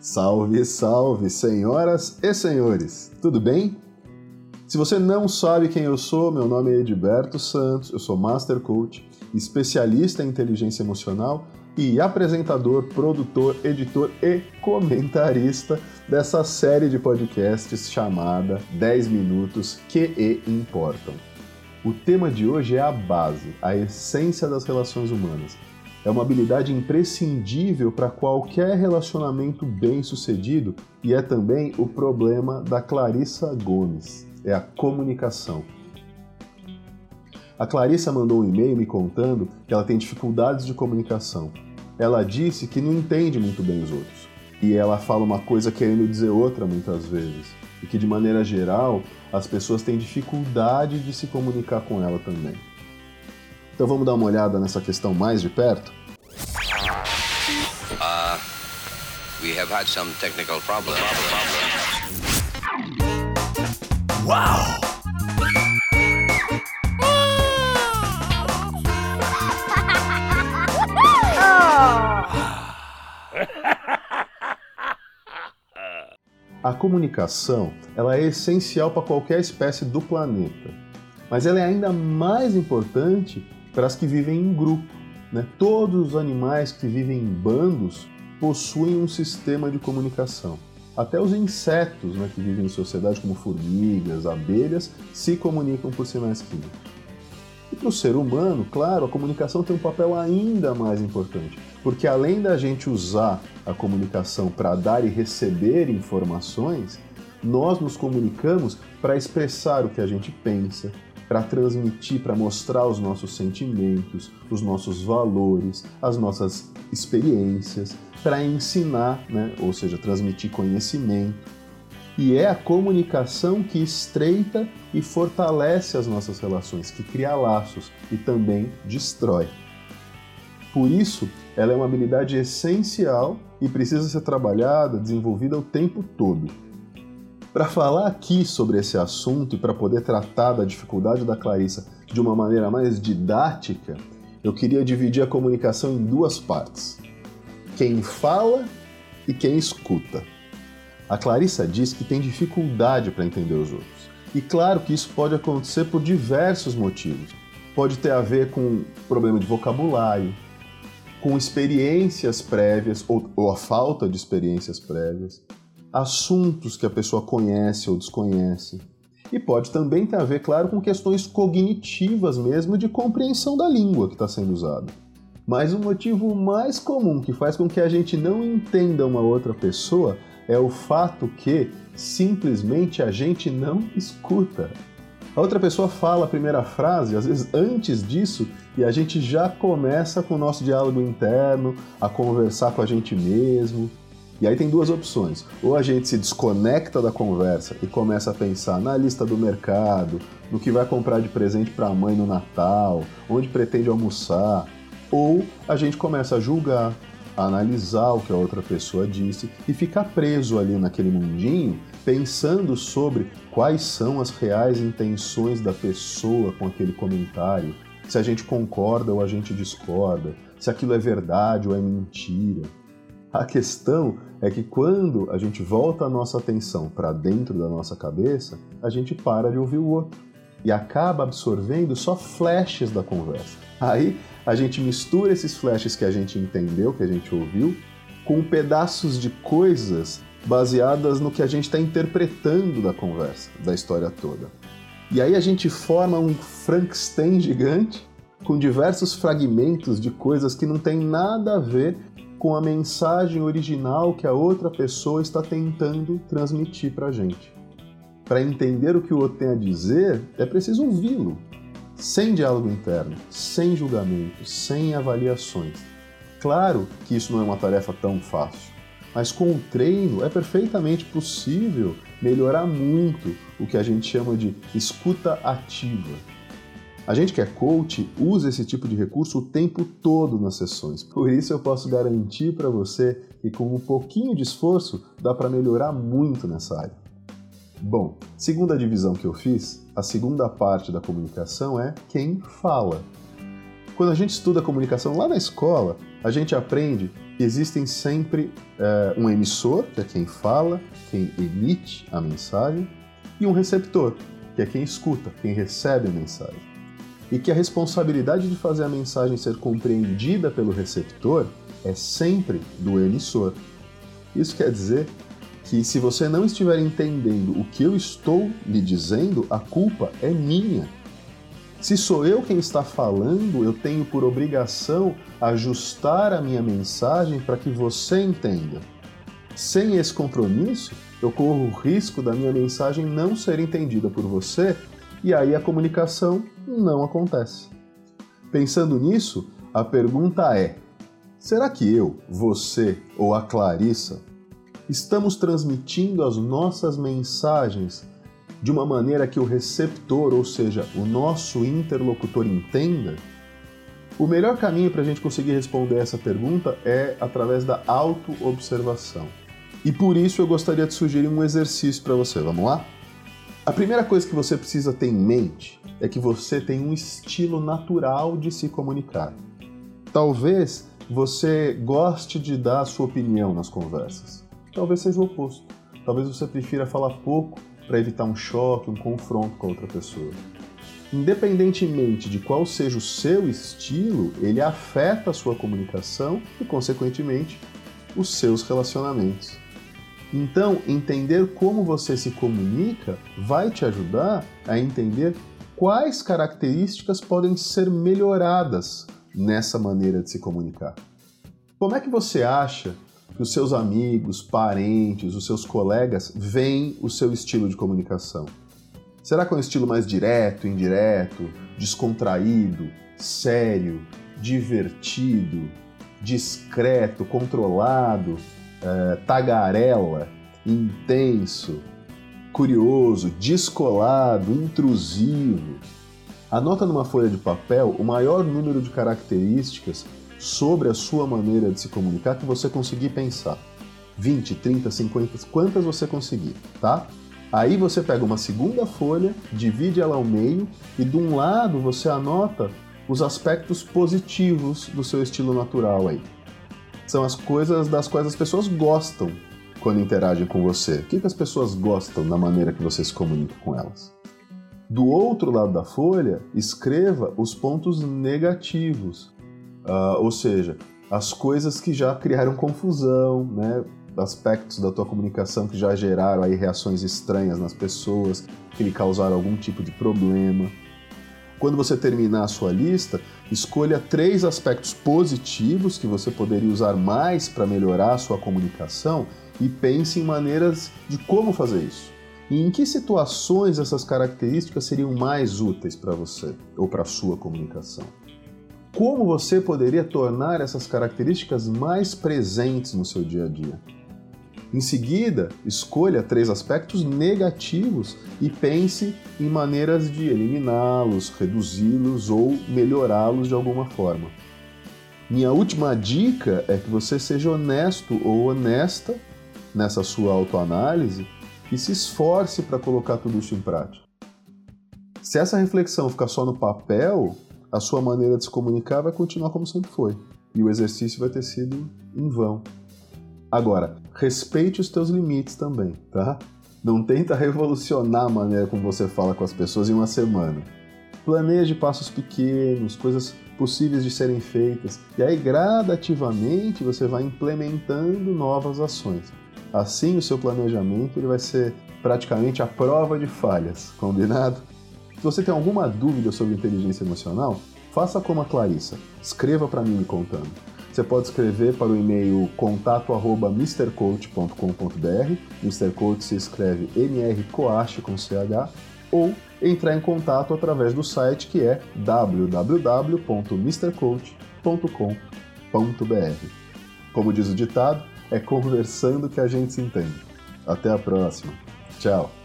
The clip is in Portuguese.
Salve, salve, senhoras e senhores, tudo bem? Se você não sabe quem eu sou, meu nome é Edberto Santos, eu sou Master Coach, especialista em inteligência emocional e apresentador, produtor, editor e comentarista dessa série de podcasts chamada 10 Minutos que importam. O tema de hoje é a base, a essência das relações humanas é uma habilidade imprescindível para qualquer relacionamento bem-sucedido e é também o problema da Clarissa Gomes, é a comunicação. A Clarissa mandou um e-mail me contando que ela tem dificuldades de comunicação. Ela disse que não entende muito bem os outros. E ela fala uma coisa querendo dizer outra muitas vezes. E que de maneira geral, as pessoas têm dificuldade de se comunicar com ela também. Então vamos dar uma olhada nessa questão mais de perto? Uh, we have had some technical problems. Wow! A comunicação ela é essencial para qualquer espécie do planeta, mas ela é ainda mais importante para as que vivem em grupo. Né? Todos os animais que vivem em bandos possuem um sistema de comunicação. Até os insetos né, que vivem em sociedade, como formigas, abelhas, se comunicam por sinais químicos. E para o ser humano, claro, a comunicação tem um papel ainda mais importante, porque além da gente usar a comunicação para dar e receber informações, nós nos comunicamos para expressar o que a gente pensa, para transmitir, para mostrar os nossos sentimentos, os nossos valores, as nossas experiências, para ensinar, né? ou seja, transmitir conhecimento. E é a comunicação que estreita e fortalece as nossas relações, que cria laços e também destrói. Por isso, ela é uma habilidade essencial e precisa ser trabalhada, desenvolvida o tempo todo. Para falar aqui sobre esse assunto e para poder tratar da dificuldade da Clarissa de uma maneira mais didática, eu queria dividir a comunicação em duas partes: quem fala e quem escuta. A Clarissa diz que tem dificuldade para entender os outros. E claro que isso pode acontecer por diversos motivos. Pode ter a ver com problema de vocabulário, com experiências prévias ou, ou a falta de experiências prévias, assuntos que a pessoa conhece ou desconhece. E pode também ter a ver, claro, com questões cognitivas mesmo de compreensão da língua que está sendo usada. Mas o motivo mais comum que faz com que a gente não entenda uma outra pessoa é o fato que simplesmente a gente não escuta. A outra pessoa fala a primeira frase, às vezes antes disso, e a gente já começa com o nosso diálogo interno, a conversar com a gente mesmo, e aí tem duas opções. Ou a gente se desconecta da conversa e começa a pensar na lista do mercado, no que vai comprar de presente para a mãe no Natal, onde pretende almoçar. Ou a gente começa a julgar, a analisar o que a outra pessoa disse e ficar preso ali naquele mundinho pensando sobre quais são as reais intenções da pessoa com aquele comentário, se a gente concorda ou a gente discorda, se aquilo é verdade ou é mentira. A questão é que quando a gente volta a nossa atenção para dentro da nossa cabeça, a gente para de ouvir o outro e acaba absorvendo só flashes da conversa. Aí a gente mistura esses flashes que a gente entendeu, que a gente ouviu, com pedaços de coisas baseadas no que a gente está interpretando da conversa, da história toda. E aí a gente forma um Frankenstein gigante com diversos fragmentos de coisas que não tem nada a ver com a mensagem original que a outra pessoa está tentando transmitir para a gente. Para entender o que o outro tem a dizer, é preciso ouvi-lo, sem diálogo interno, sem julgamento, sem avaliações. Claro que isso não é uma tarefa tão fácil, mas com o treino é perfeitamente possível melhorar muito o que a gente chama de escuta ativa a gente que é coach usa esse tipo de recurso o tempo todo nas sessões. Por isso eu posso garantir para você que com um pouquinho de esforço dá para melhorar muito nessa área. Bom, segunda divisão que eu fiz, a segunda parte da comunicação é quem fala. Quando a gente estuda comunicação lá na escola, a gente aprende que existem sempre é, um emissor, que é quem fala, quem emite a mensagem, e um receptor, que é quem escuta, quem recebe a mensagem. E que a responsabilidade de fazer a mensagem ser compreendida pelo receptor é sempre do emissor. Isso quer dizer que se você não estiver entendendo o que eu estou lhe dizendo, a culpa é minha. Se sou eu quem está falando, eu tenho por obrigação ajustar a minha mensagem para que você entenda. Sem esse compromisso, eu corro o risco da minha mensagem não ser entendida por você e aí a comunicação não acontece. Pensando nisso, a pergunta é: será que eu, você ou a Clarissa estamos transmitindo as nossas mensagens de uma maneira que o receptor, ou seja, o nosso interlocutor, entenda? O melhor caminho para a gente conseguir responder essa pergunta é através da autoobservação. E por isso eu gostaria de sugerir um exercício para você. Vamos lá? A primeira coisa que você precisa ter em mente é que você tem um estilo natural de se comunicar. Talvez você goste de dar a sua opinião nas conversas. Talvez seja o oposto. Talvez você prefira falar pouco para evitar um choque, um confronto com a outra pessoa. Independentemente de qual seja o seu estilo, ele afeta a sua comunicação e, consequentemente, os seus relacionamentos. Então, entender como você se comunica vai te ajudar a entender quais características podem ser melhoradas nessa maneira de se comunicar. Como é que você acha que os seus amigos, parentes, os seus colegas veem o seu estilo de comunicação? Será que é um estilo mais direto, indireto, descontraído, sério, divertido, discreto, controlado, é, tagarela, intenso, curioso, descolado, intrusivo. Anota numa folha de papel o maior número de características sobre a sua maneira de se comunicar que você conseguir pensar. 20, 30, 50, quantas você conseguir, tá? Aí você pega uma segunda folha, divide ela ao meio e de um lado você anota os aspectos positivos do seu estilo natural aí são as coisas das quais as pessoas gostam quando interagem com você. O que, que as pessoas gostam da maneira que você se comunica com elas? Do outro lado da folha, escreva os pontos negativos, uh, ou seja, as coisas que já criaram confusão, né? aspectos da tua comunicação que já geraram aí reações estranhas nas pessoas, que lhe causaram algum tipo de problema. Quando você terminar a sua lista, escolha três aspectos positivos que você poderia usar mais para melhorar a sua comunicação e pense em maneiras de como fazer isso. E em que situações essas características seriam mais úteis para você ou para a sua comunicação? Como você poderia tornar essas características mais presentes no seu dia a dia? Em seguida, escolha três aspectos negativos e pense em maneiras de eliminá-los, reduzi-los ou melhorá-los de alguma forma. Minha última dica é que você seja honesto ou honesta nessa sua autoanálise e se esforce para colocar tudo isso em prática. Se essa reflexão ficar só no papel, a sua maneira de se comunicar vai continuar como sempre foi e o exercício vai ter sido em vão. Agora, respeite os teus limites também, tá? Não tenta revolucionar a maneira como você fala com as pessoas em uma semana. Planeje passos pequenos, coisas possíveis de serem feitas, e aí gradativamente você vai implementando novas ações. Assim, o seu planejamento ele vai ser praticamente a prova de falhas, combinado? Se você tem alguma dúvida sobre inteligência emocional, faça como a Clarissa, escreva para mim me contando. Você pode escrever para o e-mail contato@mrcoach.com.br. Mr. Coach se escreve mrcoach com ch ou entrar em contato através do site que é www.mrcoach.com.br. Como diz o ditado, é conversando que a gente se entende. Até a próxima. Tchau.